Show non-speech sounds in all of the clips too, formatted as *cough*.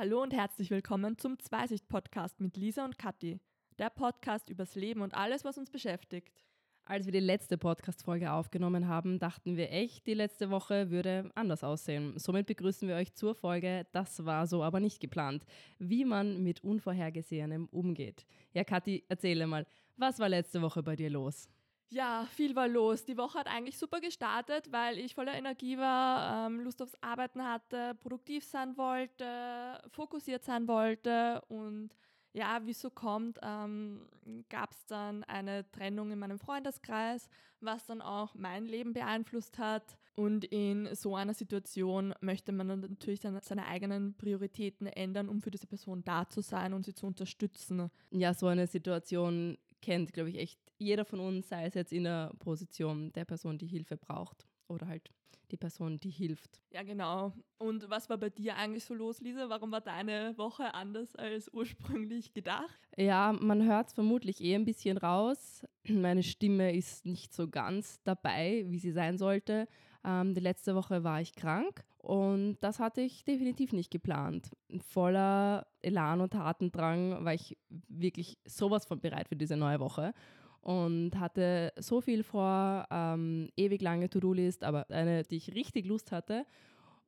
Hallo und herzlich willkommen zum Zweisicht-Podcast mit Lisa und Kathi. Der Podcast übers Leben und alles, was uns beschäftigt. Als wir die letzte Podcast-Folge aufgenommen haben, dachten wir echt, die letzte Woche würde anders aussehen. Somit begrüßen wir euch zur Folge Das war so aber nicht geplant. Wie man mit Unvorhergesehenem umgeht. Ja, Kathi, erzähle mal, was war letzte Woche bei dir los? Ja, viel war los. Die Woche hat eigentlich super gestartet, weil ich voller Energie war, ähm, Lust aufs Arbeiten hatte, produktiv sein wollte, fokussiert sein wollte und ja, wie es so kommt, ähm, gab es dann eine Trennung in meinem Freundeskreis, was dann auch mein Leben beeinflusst hat. Und in so einer Situation möchte man dann natürlich dann seine eigenen Prioritäten ändern, um für diese Person da zu sein und sie zu unterstützen. Ja, so eine Situation kennt, glaube ich, echt jeder von uns, sei es jetzt in der Position der Person, die Hilfe braucht oder halt die Person, die hilft. Ja, genau. Und was war bei dir eigentlich so los, Lisa? Warum war deine Woche anders als ursprünglich gedacht? Ja, man hört es vermutlich eh ein bisschen raus. *clears throat* Meine Stimme ist nicht so ganz dabei, wie sie sein sollte. Ähm, die letzte Woche war ich krank und das hatte ich definitiv nicht geplant. Voller Elan und Tatendrang war ich wirklich sowas von bereit für diese neue Woche und hatte so viel vor, ähm, ewig lange To-Do-List, aber eine, die ich richtig Lust hatte.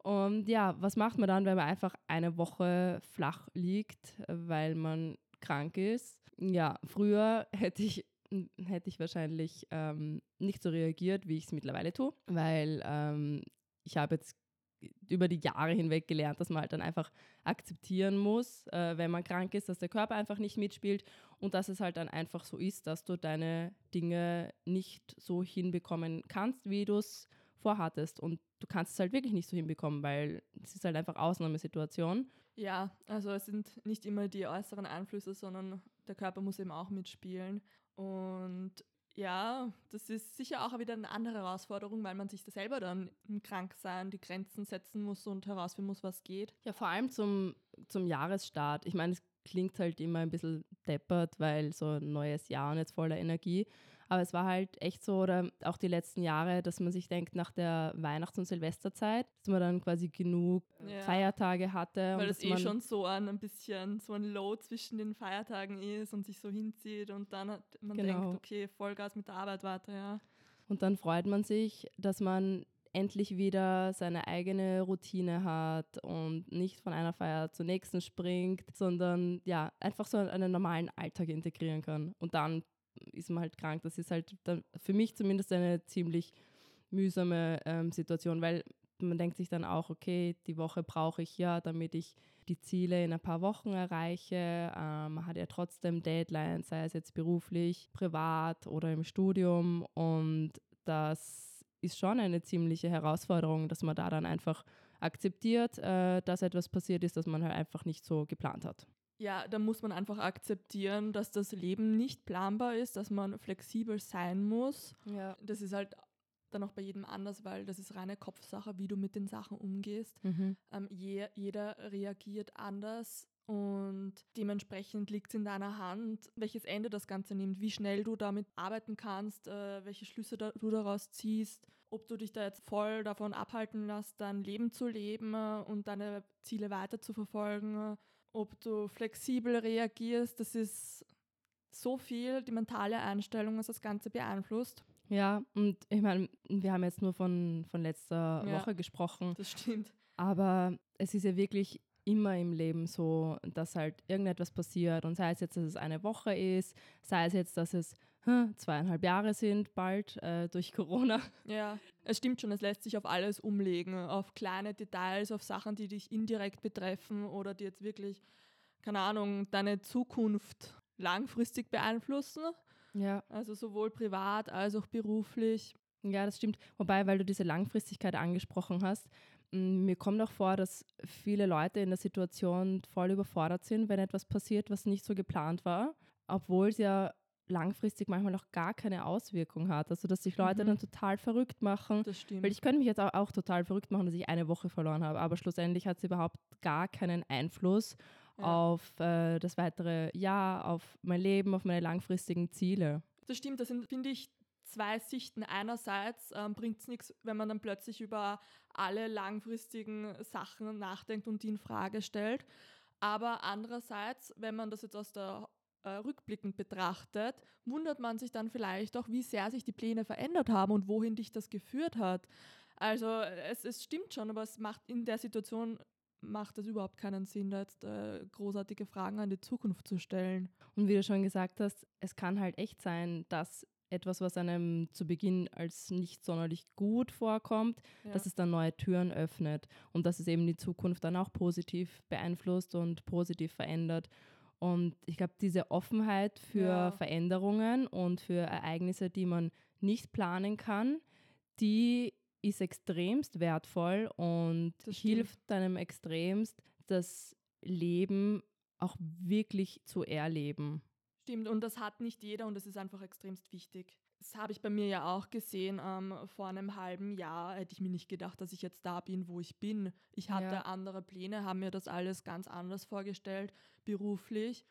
Und ja, was macht man dann, wenn man einfach eine Woche flach liegt, weil man krank ist? Ja, früher hätte ich hätte ich wahrscheinlich ähm, nicht so reagiert, wie ich es mittlerweile tue, weil ähm, ich habe jetzt über die Jahre hinweg gelernt, dass man halt dann einfach akzeptieren muss, äh, wenn man krank ist, dass der Körper einfach nicht mitspielt und dass es halt dann einfach so ist, dass du deine Dinge nicht so hinbekommen kannst, wie du es vorhattest. Und du kannst es halt wirklich nicht so hinbekommen, weil es ist halt einfach Ausnahmesituation. Ja, also es sind nicht immer die äußeren Einflüsse, sondern der Körper muss eben auch mitspielen. Und ja, das ist sicher auch wieder eine andere Herausforderung, weil man sich da selber dann im Kranksein die Grenzen setzen muss und herausfinden muss, was geht. Ja, vor allem zum, zum Jahresstart. Ich meine, es klingt halt immer ein bisschen deppert, weil so ein neues Jahr und jetzt voller Energie. Aber es war halt echt so, oder auch die letzten Jahre, dass man sich denkt, nach der Weihnachts- und Silvesterzeit, dass man dann quasi genug ja. Feiertage hatte. Weil es eh schon so ein, ein bisschen so ein Low zwischen den Feiertagen ist und sich so hinzieht und dann hat man genau. denkt, okay, Vollgas mit der Arbeit weiter, ja. Und dann freut man sich, dass man endlich wieder seine eigene Routine hat und nicht von einer Feier zur nächsten springt, sondern ja, einfach so einen normalen Alltag integrieren kann. Und dann ist man halt krank. Das ist halt dann für mich zumindest eine ziemlich mühsame ähm, Situation, weil man denkt sich dann auch, okay, die Woche brauche ich ja, damit ich die Ziele in ein paar Wochen erreiche. Ähm, man hat ja trotzdem Deadlines, sei es jetzt beruflich, privat oder im Studium. Und das ist schon eine ziemliche Herausforderung, dass man da dann einfach akzeptiert, äh, dass etwas passiert ist, das man halt einfach nicht so geplant hat. Ja, da muss man einfach akzeptieren, dass das Leben nicht planbar ist, dass man flexibel sein muss. Ja. Das ist halt dann auch bei jedem anders, weil das ist reine Kopfsache, wie du mit den Sachen umgehst. Mhm. Ähm, je, jeder reagiert anders und dementsprechend liegt es in deiner Hand, welches Ende das Ganze nimmt, wie schnell du damit arbeiten kannst, äh, welche Schlüsse da, du daraus ziehst, ob du dich da jetzt voll davon abhalten lässt, dein Leben zu leben äh, und deine Ziele weiter zu verfolgen, äh, ob du flexibel reagierst. Das ist so viel, die mentale Einstellung, was das Ganze beeinflusst. Ja, und ich meine, wir haben jetzt nur von, von letzter ja, Woche gesprochen. Das stimmt. Aber es ist ja wirklich immer im Leben so, dass halt irgendetwas passiert und sei es jetzt, dass es eine Woche ist, sei es jetzt, dass es zweieinhalb Jahre sind bald äh, durch Corona. Ja, es stimmt schon, es lässt sich auf alles umlegen, auf kleine Details, auf Sachen, die dich indirekt betreffen oder die jetzt wirklich, keine Ahnung, deine Zukunft langfristig beeinflussen. Ja. Also sowohl privat als auch beruflich. Ja, das stimmt. Wobei, weil du diese Langfristigkeit angesprochen hast, mir kommt auch vor, dass viele Leute in der Situation voll überfordert sind, wenn etwas passiert, was nicht so geplant war, obwohl es ja langfristig manchmal auch gar keine Auswirkung hat. Also, dass sich Leute mhm. dann total verrückt machen. Das stimmt. Weil ich könnte mich jetzt auch, auch, total verrückt machen, dass ich eine Woche verloren habe, aber schlussendlich hat es überhaupt gar keinen Einfluss ja. auf äh, das weitere Jahr, auf mein Leben, auf meine langfristigen Ziele. Das stimmt, das sind, finde ich, zwei Sichten. Einerseits ähm, bringt es nichts, wenn man dann plötzlich über alle langfristigen Sachen nachdenkt und die in Frage stellt. Aber andererseits, wenn man das jetzt aus der äh, rückblickend betrachtet, wundert man sich dann vielleicht auch, wie sehr sich die Pläne verändert haben und wohin dich das geführt hat. Also es, es stimmt schon, aber es macht in der Situation macht es überhaupt keinen Sinn, da jetzt äh, großartige Fragen an die Zukunft zu stellen. Und wie du schon gesagt hast, es kann halt echt sein, dass etwas, was einem zu Beginn als nicht sonderlich gut vorkommt, ja. dass es dann neue Türen öffnet und dass es eben die Zukunft dann auch positiv beeinflusst und positiv verändert. Und ich glaube, diese Offenheit für ja. Veränderungen und für Ereignisse, die man nicht planen kann, die ist extremst wertvoll und hilft einem extremst, das Leben auch wirklich zu erleben. Stimmt, und das hat nicht jeder und das ist einfach extremst wichtig. Das habe ich bei mir ja auch gesehen. Ähm, vor einem halben Jahr hätte ich mir nicht gedacht, dass ich jetzt da bin, wo ich bin. Ich hatte ja. andere Pläne, habe mir das alles ganz anders vorgestellt, beruflich.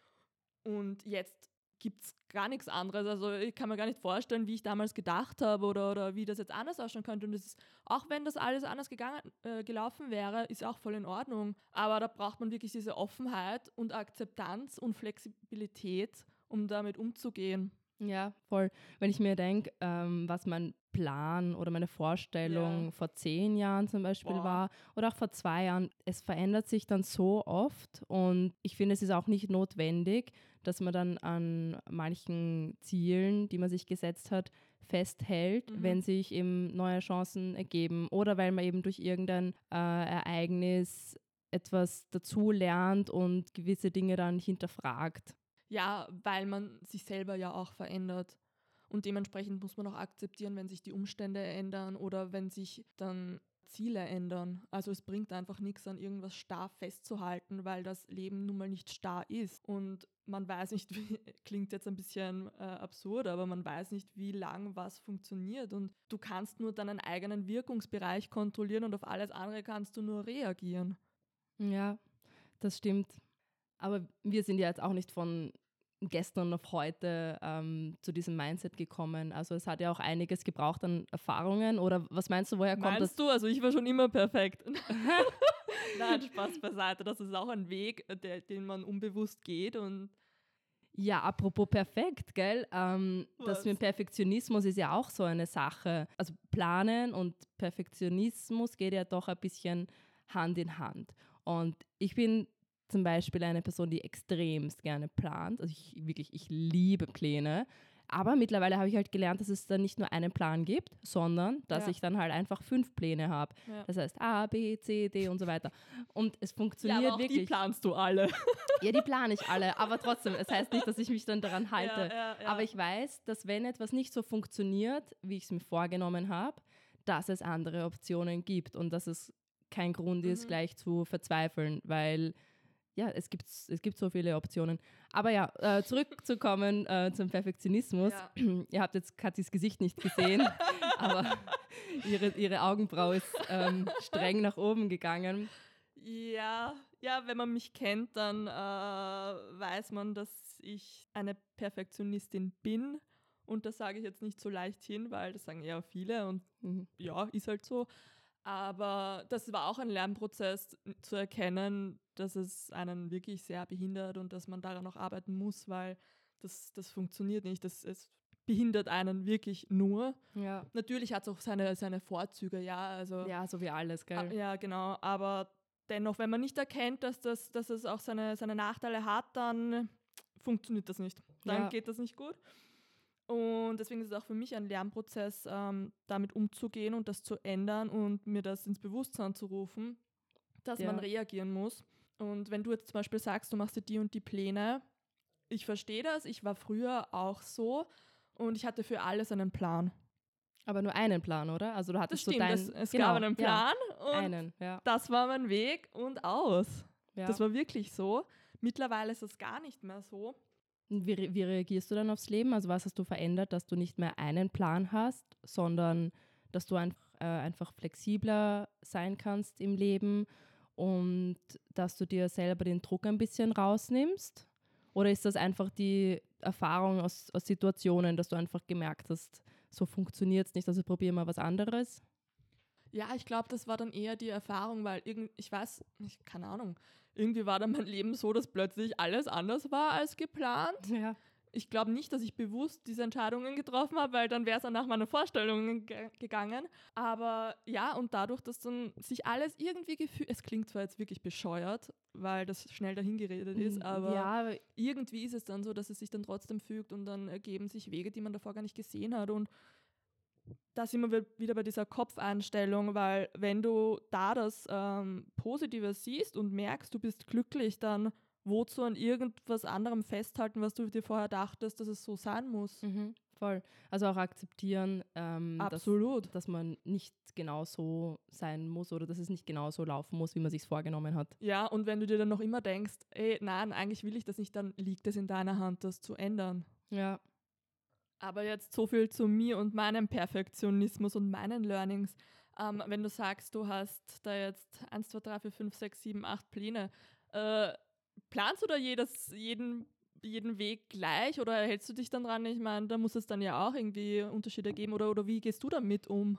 Und jetzt gibt es gar nichts anderes. Also ich kann mir gar nicht vorstellen, wie ich damals gedacht habe oder, oder wie das jetzt anders ausschauen könnte. Und ist, auch wenn das alles anders gegangen, äh, gelaufen wäre, ist auch voll in Ordnung. Aber da braucht man wirklich diese Offenheit und Akzeptanz und Flexibilität, um damit umzugehen. Ja, voll. Wenn ich mir denke, ähm, was mein Plan oder meine Vorstellung ja. vor zehn Jahren zum Beispiel Boah. war oder auch vor zwei Jahren, es verändert sich dann so oft und ich finde, es ist auch nicht notwendig, dass man dann an manchen Zielen, die man sich gesetzt hat, festhält, mhm. wenn sich eben neue Chancen ergeben oder weil man eben durch irgendein äh, Ereignis etwas dazu lernt und gewisse Dinge dann hinterfragt. Ja, weil man sich selber ja auch verändert. Und dementsprechend muss man auch akzeptieren, wenn sich die Umstände ändern oder wenn sich dann Ziele ändern. Also es bringt einfach nichts an irgendwas starr festzuhalten, weil das Leben nun mal nicht starr ist. Und man weiß nicht, *laughs* wie, klingt jetzt ein bisschen äh, absurd, aber man weiß nicht, wie lang was funktioniert. Und du kannst nur deinen eigenen Wirkungsbereich kontrollieren und auf alles andere kannst du nur reagieren. Ja, das stimmt. Aber wir sind ja jetzt auch nicht von gestern auf heute ähm, zu diesem Mindset gekommen. Also es hat ja auch einiges gebraucht an Erfahrungen. Oder was meinst du, woher kommt meinst das? du? Also ich war schon immer perfekt. *laughs* Nein, Spaß beiseite. Das ist auch ein Weg, der, den man unbewusst geht und ja, apropos perfekt, gell? Ähm, das mit Perfektionismus ist ja auch so eine Sache. Also Planen und Perfektionismus geht ja doch ein bisschen Hand in Hand. Und ich bin zum Beispiel eine Person, die extremst gerne plant. Also ich wirklich, ich liebe Pläne. Aber mittlerweile habe ich halt gelernt, dass es dann nicht nur einen Plan gibt, sondern dass ja. ich dann halt einfach fünf Pläne habe. Ja. Das heißt A, B, C, D und so weiter. Und es funktioniert ja, aber wirklich. Die planst du alle. *laughs* Ja, die plane ich alle. Aber trotzdem, es heißt nicht, dass ich mich dann daran halte. Aber ich weiß, dass wenn etwas nicht so funktioniert, wie ich es mir vorgenommen habe, dass es andere Optionen gibt und dass es kein Grund ist, mhm. gleich zu verzweifeln, weil ja, es gibt, es gibt so viele Optionen. Aber ja, äh, zurückzukommen äh, zum Perfektionismus. Ja. *clears throat* Ihr habt jetzt Katis Gesicht nicht gesehen, *laughs* aber ihre, ihre Augenbraue ist ähm, streng nach oben gegangen. Ja, ja, wenn man mich kennt, dann äh, weiß man, dass ich eine Perfektionistin bin. Und das sage ich jetzt nicht so leicht hin, weil das sagen eher viele und mhm. ja, ist halt so. Aber das war auch ein Lernprozess zu erkennen, dass es einen wirklich sehr behindert und dass man daran auch arbeiten muss, weil das, das funktioniert nicht. Das, es behindert einen wirklich nur. Ja. Natürlich hat es auch seine, seine Vorzüge, ja. Also, ja, so wie alles, gell? Ja, genau. Aber dennoch, wenn man nicht erkennt, dass, das, dass es auch seine, seine Nachteile hat, dann funktioniert das nicht. Dann ja. geht das nicht gut. Und deswegen ist es auch für mich ein Lernprozess, ähm, damit umzugehen und das zu ändern und mir das ins Bewusstsein zu rufen, dass ja. man reagieren muss. Und wenn du jetzt zum Beispiel sagst, du machst dir die und die Pläne, ich verstehe das, ich war früher auch so und ich hatte für alles einen Plan. Aber nur einen Plan, oder? Also du hattest das stimmt, so dein, es genau, gab einen Plan ja, und einen, ja. das war mein Weg und aus. Ja. Das war wirklich so. Mittlerweile ist es gar nicht mehr so. Wie, wie reagierst du dann aufs Leben? Also was hast du verändert, dass du nicht mehr einen Plan hast, sondern dass du einfach, äh, einfach flexibler sein kannst im Leben und dass du dir selber den Druck ein bisschen rausnimmst? Oder ist das einfach die Erfahrung aus, aus Situationen, dass du einfach gemerkt hast, so funktioniert es nicht, also probier mal was anderes? Ja, ich glaube, das war dann eher die Erfahrung, weil irgend, ich weiß, ich, keine Ahnung, irgendwie war dann mein Leben so, dass plötzlich alles anders war als geplant. Ja. Ich glaube nicht, dass ich bewusst diese Entscheidungen getroffen habe, weil dann wäre es auch nach meinen Vorstellungen ge gegangen. Aber ja, und dadurch, dass dann sich alles irgendwie gefühlt, es klingt zwar jetzt wirklich bescheuert, weil das schnell dahingeredet ist, mm, aber ja. irgendwie ist es dann so, dass es sich dann trotzdem fügt und dann ergeben sich Wege, die man davor gar nicht gesehen hat. Und da sind wir wieder bei dieser Kopfeinstellung, weil wenn du da das ähm, Positive siehst und merkst, du bist glücklich, dann wozu an irgendwas anderem festhalten, was du dir vorher dachtest, dass es so sein muss. Mhm, voll. Also auch akzeptieren, ähm, Absolut. Dass, dass, man nicht genau so sein muss oder dass es nicht genau so laufen muss, wie man sich vorgenommen hat. Ja, und wenn du dir dann noch immer denkst, ey, nein, eigentlich will ich das nicht, dann liegt es in deiner Hand, das zu ändern. Ja. Aber jetzt so viel zu mir und meinem Perfektionismus und meinen Learnings. Ähm, wenn du sagst, du hast da jetzt 1, 2, 3, 4, 5, 6, 7, 8 Pläne, äh, planst du da jedes, jeden, jeden Weg gleich oder hältst du dich dann dran? Ich meine, da muss es dann ja auch irgendwie Unterschiede geben oder, oder wie gehst du damit um?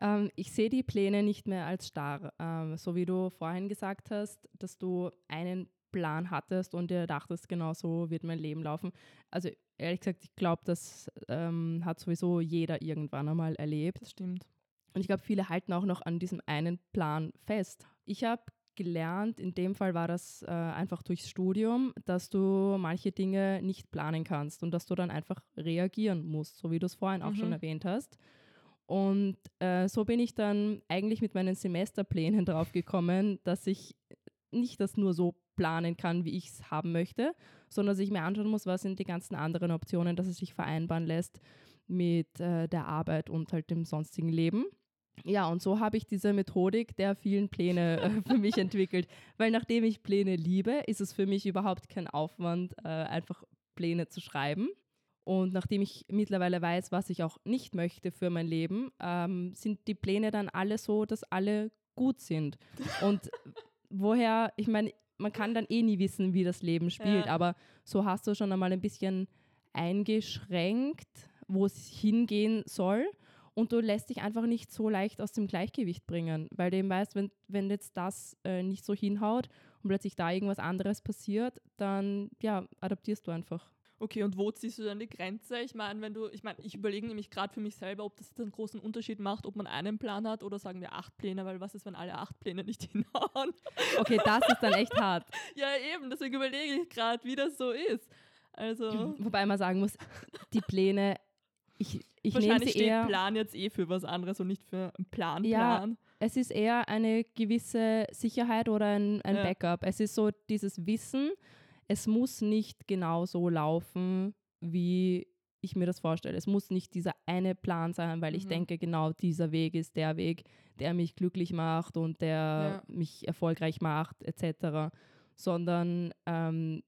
Ähm, ich sehe die Pläne nicht mehr als starr. Ähm, so wie du vorhin gesagt hast, dass du einen Plan hattest und dir dachtest, genau so wird mein Leben laufen. Also ehrlich gesagt, ich glaube, das ähm, hat sowieso jeder irgendwann einmal erlebt. Das stimmt. Und ich glaube, viele halten auch noch an diesem einen Plan fest. Ich habe gelernt, in dem Fall war das äh, einfach durchs Studium, dass du manche Dinge nicht planen kannst und dass du dann einfach reagieren musst, so wie du es vorhin auch mhm. schon erwähnt hast. Und äh, so bin ich dann eigentlich mit meinen Semesterplänen *laughs* drauf gekommen, dass ich nicht das nur so planen kann, wie ich es haben möchte, sondern dass ich mir anschauen muss, was sind die ganzen anderen Optionen, dass es sich vereinbaren lässt mit äh, der Arbeit und halt dem sonstigen Leben. Ja, und so habe ich diese Methodik der vielen Pläne äh, *laughs* für mich entwickelt. Weil nachdem ich Pläne liebe, ist es für mich überhaupt kein Aufwand, äh, einfach Pläne zu schreiben. Und nachdem ich mittlerweile weiß, was ich auch nicht möchte für mein Leben, ähm, sind die Pläne dann alle so, dass alle gut sind. *laughs* Und woher, ich meine, man kann dann eh nie wissen, wie das Leben spielt, ja. aber so hast du schon einmal ein bisschen eingeschränkt, wo es hingehen soll und du lässt dich einfach nicht so leicht aus dem Gleichgewicht bringen, weil du eben weißt, wenn, wenn jetzt das äh, nicht so hinhaut und plötzlich da irgendwas anderes passiert, dann ja, adaptierst du einfach. Okay, und wo ziehst du dann die Grenze? Ich meine, wenn du, ich meine, ich überlege nämlich gerade für mich selber, ob das einen großen Unterschied macht, ob man einen Plan hat oder sagen wir acht Pläne, weil was ist, wenn alle acht Pläne nicht *laughs* hinhauen? Okay, das ist dann echt hart. *laughs* ja, eben, deswegen überlege ich gerade, wie das so ist. Also. Wobei man sagen muss, die Pläne ich, ich Wahrscheinlich steht eher, Plan jetzt eh für was anderes und nicht für einen Plan. Ja, Plan. es ist eher eine gewisse Sicherheit oder ein, ein ja. Backup. Es ist so dieses Wissen, es muss nicht genau so laufen, wie ich mir das vorstelle. Es muss nicht dieser eine Plan sein, weil mhm. ich denke, genau dieser Weg ist der Weg, der mich glücklich macht und der ja. mich erfolgreich macht, etc. Sondern, ähm,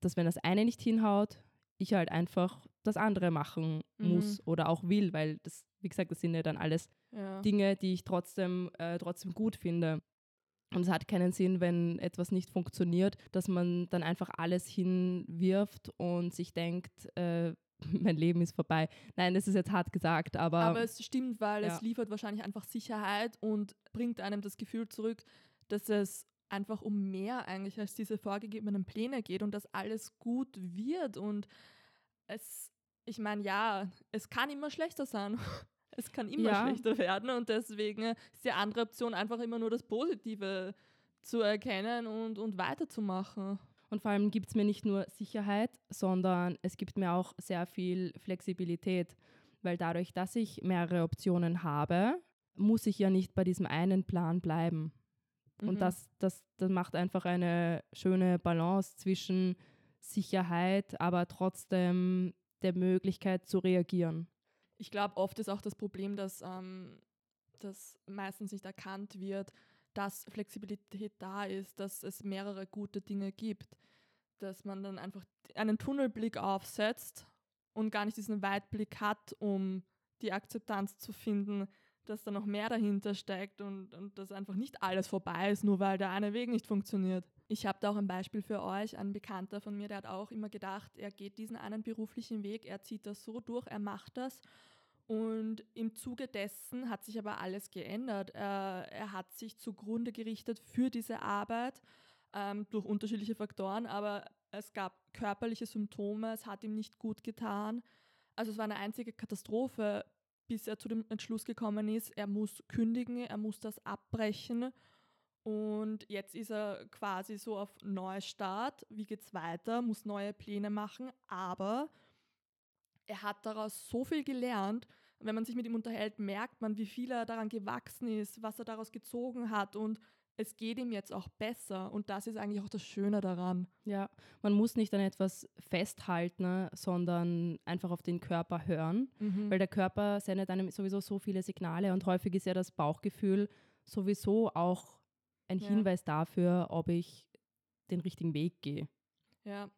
dass wenn das eine nicht hinhaut, ich halt einfach das andere machen muss mhm. oder auch will, weil das, wie gesagt, das sind ja dann alles ja. Dinge, die ich trotzdem, äh, trotzdem gut finde. Und es hat keinen Sinn, wenn etwas nicht funktioniert, dass man dann einfach alles hinwirft und sich denkt, äh, *laughs* mein Leben ist vorbei. Nein, das ist jetzt hart gesagt, aber. Aber es stimmt, weil ja. es liefert wahrscheinlich einfach Sicherheit und bringt einem das Gefühl zurück, dass es einfach um mehr eigentlich als diese vorgegebenen Pläne geht und dass alles gut wird und es ich meine, ja, es kann immer schlechter sein. *laughs* Es kann immer ja. schlechter werden und deswegen ist die andere Option einfach immer nur das Positive zu erkennen und, und weiterzumachen. Und vor allem gibt es mir nicht nur Sicherheit, sondern es gibt mir auch sehr viel Flexibilität, weil dadurch, dass ich mehrere Optionen habe, muss ich ja nicht bei diesem einen Plan bleiben. Mhm. Und das, das, das macht einfach eine schöne Balance zwischen Sicherheit, aber trotzdem der Möglichkeit zu reagieren. Ich glaube, oft ist auch das Problem, dass ähm, das meistens nicht erkannt wird, dass Flexibilität da ist, dass es mehrere gute Dinge gibt, dass man dann einfach einen Tunnelblick aufsetzt und gar nicht diesen Weitblick hat, um die Akzeptanz zu finden, dass da noch mehr dahinter steckt und, und dass einfach nicht alles vorbei ist, nur weil der eine Weg nicht funktioniert. Ich habe da auch ein Beispiel für euch. Ein Bekannter von mir, der hat auch immer gedacht, er geht diesen einen beruflichen Weg, er zieht das so durch, er macht das. Und im Zuge dessen hat sich aber alles geändert. Er, er hat sich zugrunde gerichtet für diese Arbeit, ähm, durch unterschiedliche Faktoren, aber es gab körperliche Symptome, es hat ihm nicht gut getan. Also es war eine einzige Katastrophe, bis er zu dem Entschluss gekommen ist, er muss kündigen, er muss das abbrechen. Und jetzt ist er quasi so auf Neustart. Wie geht's weiter? Muss neue Pläne machen, aber er hat daraus so viel gelernt. Wenn man sich mit ihm unterhält, merkt man, wie viel er daran gewachsen ist, was er daraus gezogen hat und es geht ihm jetzt auch besser und das ist eigentlich auch das Schöne daran. Ja, man muss nicht an etwas festhalten, sondern einfach auf den Körper hören, mhm. weil der Körper sendet einem sowieso so viele Signale und häufig ist ja das Bauchgefühl sowieso auch ein ja. Hinweis dafür, ob ich den richtigen Weg gehe. Ja,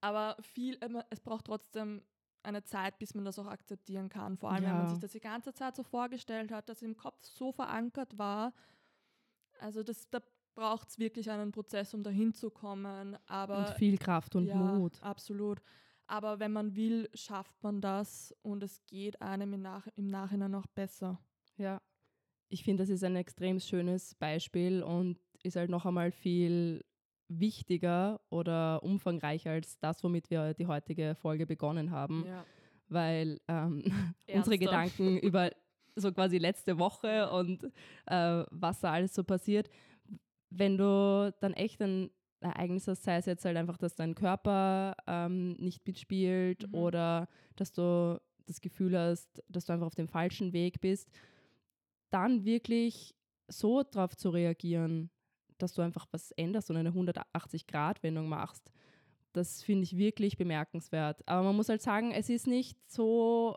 aber viel, es braucht trotzdem eine Zeit, bis man das auch akzeptieren kann. Vor allem, ja. wenn man sich das die ganze Zeit so vorgestellt hat, dass im Kopf so verankert war. Also das, da braucht es wirklich einen Prozess, um dahin zu kommen. Aber, und viel Kraft und ja, Mut. Absolut. Aber wenn man will, schafft man das und es geht einem im, Nach im Nachhinein auch besser. Ja, ich finde, das ist ein extrem schönes Beispiel und ist halt noch einmal viel wichtiger oder umfangreicher als das, womit wir die heutige Folge begonnen haben. Ja. Weil ähm, *laughs* unsere Gedanken über so quasi letzte Woche und äh, was da alles so passiert, wenn du dann echt ein Ereignis hast, sei es jetzt halt einfach, dass dein Körper ähm, nicht mitspielt mhm. oder dass du das Gefühl hast, dass du einfach auf dem falschen Weg bist, dann wirklich so drauf zu reagieren, dass du einfach was änderst und eine 180-Grad-Wendung machst. Das finde ich wirklich bemerkenswert. Aber man muss halt sagen, es ist nicht so,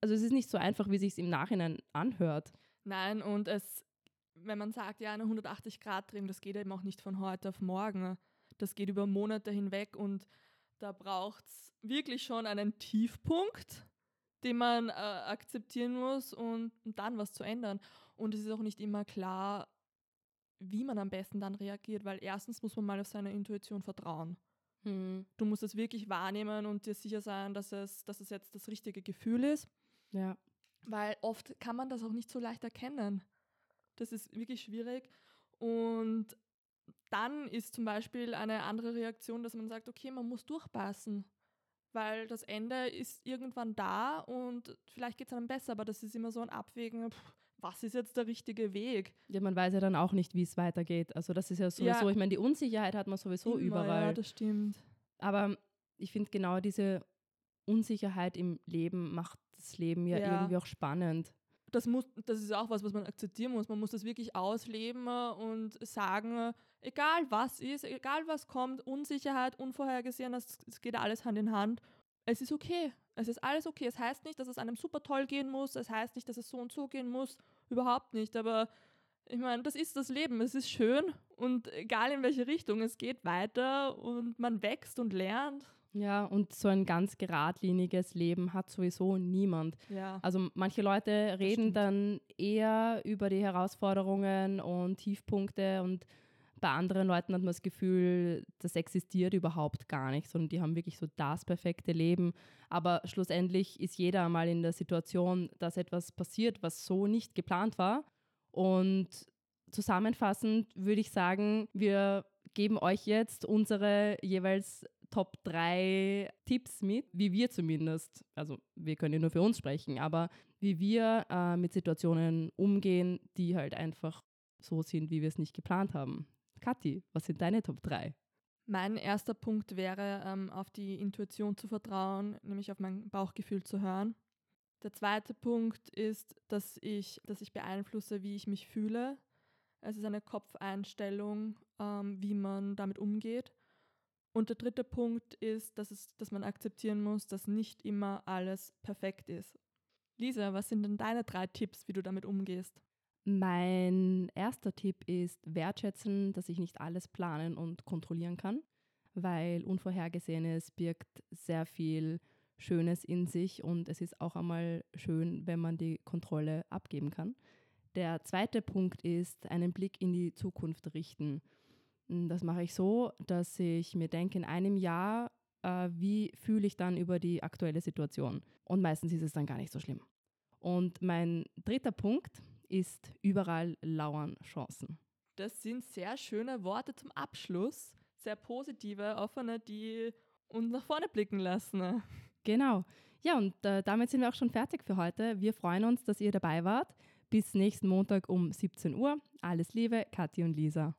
also es ist nicht so einfach, wie sich es im Nachhinein anhört. Nein, und es, wenn man sagt, ja, eine 180-Grad-Drehung, das geht eben auch nicht von heute auf morgen. Das geht über Monate hinweg und da braucht es wirklich schon einen Tiefpunkt, den man äh, akzeptieren muss und, und dann was zu ändern. Und es ist auch nicht immer klar, wie man am besten dann reagiert, weil erstens muss man mal auf seine Intuition vertrauen. Hm. Du musst es wirklich wahrnehmen und dir sicher sein, dass es, dass es jetzt das richtige Gefühl ist. Ja. Weil oft kann man das auch nicht so leicht erkennen. Das ist wirklich schwierig. Und dann ist zum Beispiel eine andere Reaktion, dass man sagt, okay, man muss durchpassen. Weil das Ende ist irgendwann da und vielleicht geht es einem besser, aber das ist immer so ein Abwägen, pff, was ist jetzt der richtige Weg? Ja, man weiß ja dann auch nicht, wie es weitergeht. Also das ist ja sowieso, ja. ich meine, die Unsicherheit hat man sowieso Immer, überall. Ja, das stimmt. Aber ich finde genau diese Unsicherheit im Leben macht das Leben ja, ja, irgendwie auch spannend. Das, muss, das ist auch was, was man akzeptieren muss. Man muss das wirklich ausleben und sagen, egal was ist, egal was kommt, Unsicherheit, unvorhergesehen, es geht alles Hand in Hand. Es ist okay. Es ist alles okay. Es heißt nicht, dass es einem super toll gehen muss. Es heißt nicht, dass es so und so gehen muss. Überhaupt nicht. Aber ich meine, das ist das Leben. Es ist schön und egal in welche Richtung, es geht weiter und man wächst und lernt. Ja, und so ein ganz geradliniges Leben hat sowieso niemand. Ja. Also manche Leute reden dann eher über die Herausforderungen und Tiefpunkte und bei anderen Leuten hat man das Gefühl, das existiert überhaupt gar nicht, sondern die haben wirklich so das perfekte Leben. Aber schlussendlich ist jeder mal in der Situation, dass etwas passiert, was so nicht geplant war. Und zusammenfassend würde ich sagen, wir geben euch jetzt unsere jeweils Top 3 Tipps mit, wie wir zumindest, also wir können ja nur für uns sprechen, aber wie wir äh, mit Situationen umgehen, die halt einfach so sind, wie wir es nicht geplant haben. Kathi, was sind deine Top 3? Mein erster Punkt wäre, ähm, auf die Intuition zu vertrauen, nämlich auf mein Bauchgefühl zu hören. Der zweite Punkt ist, dass ich, dass ich beeinflusse, wie ich mich fühle. Es ist eine Kopfeinstellung, ähm, wie man damit umgeht. Und der dritte Punkt ist, dass, es, dass man akzeptieren muss, dass nicht immer alles perfekt ist. Lisa, was sind denn deine drei Tipps, wie du damit umgehst? Mein erster Tipp ist wertschätzen, dass ich nicht alles planen und kontrollieren kann, weil Unvorhergesehenes birgt sehr viel Schönes in sich und es ist auch einmal schön, wenn man die Kontrolle abgeben kann. Der zweite Punkt ist, einen Blick in die Zukunft richten. Das mache ich so, dass ich mir denke, in einem Jahr, äh, wie fühle ich dann über die aktuelle Situation? Und meistens ist es dann gar nicht so schlimm. Und mein dritter Punkt ist überall lauern Chancen. Das sind sehr schöne Worte zum Abschluss. Sehr positive, offene, die uns nach vorne blicken lassen. Genau. Ja, und äh, damit sind wir auch schon fertig für heute. Wir freuen uns, dass ihr dabei wart. Bis nächsten Montag um 17 Uhr. Alles Liebe, Kathi und Lisa.